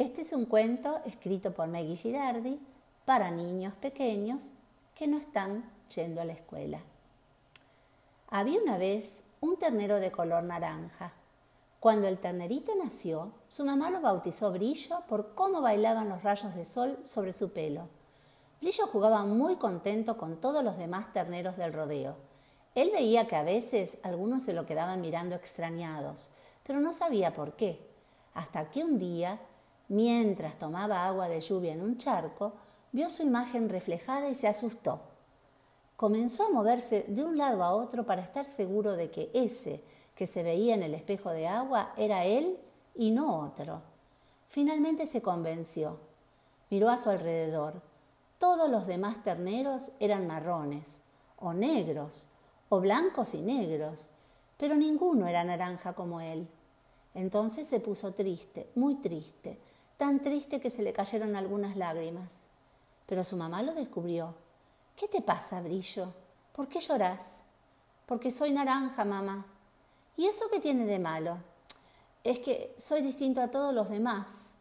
Este es un cuento escrito por Maggie Girardi para niños pequeños que no están yendo a la escuela. Había una vez un ternero de color naranja. Cuando el ternerito nació, su mamá lo bautizó Brillo por cómo bailaban los rayos de sol sobre su pelo. Brillo jugaba muy contento con todos los demás terneros del rodeo. Él veía que a veces algunos se lo quedaban mirando extrañados, pero no sabía por qué, hasta que un día, mientras tomaba agua de lluvia en un charco, vio su imagen reflejada y se asustó comenzó a moverse de un lado a otro para estar seguro de que ese que se veía en el espejo de agua era él y no otro. Finalmente se convenció. Miró a su alrededor. Todos los demás terneros eran marrones, o negros, o blancos y negros, pero ninguno era naranja como él. Entonces se puso triste, muy triste, tan triste que se le cayeron algunas lágrimas. Pero su mamá lo descubrió ¿Qué te pasa, Brillo? ¿Por qué lloras? Porque soy naranja, mamá. ¿Y eso qué tiene de malo? Es que soy distinto a todos los demás.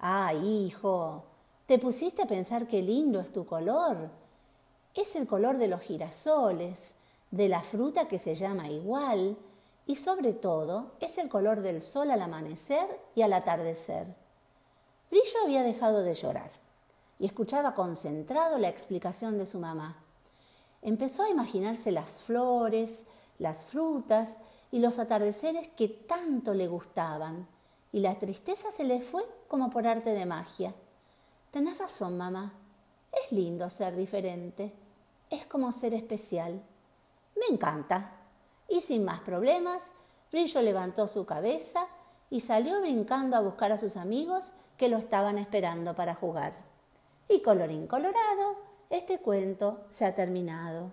Ah, hijo, ¿te pusiste a pensar qué lindo es tu color? Es el color de los girasoles, de la fruta que se llama igual, y sobre todo es el color del sol al amanecer y al atardecer. Brillo había dejado de llorar y escuchaba concentrado la explicación de su mamá. Empezó a imaginarse las flores, las frutas y los atardeceres que tanto le gustaban, y la tristeza se le fue como por arte de magia. Tenés razón, mamá. Es lindo ser diferente. Es como ser especial. Me encanta. Y sin más problemas, Brillo levantó su cabeza y salió brincando a buscar a sus amigos que lo estaban esperando para jugar. Y colorín colorado, este cuento se ha terminado.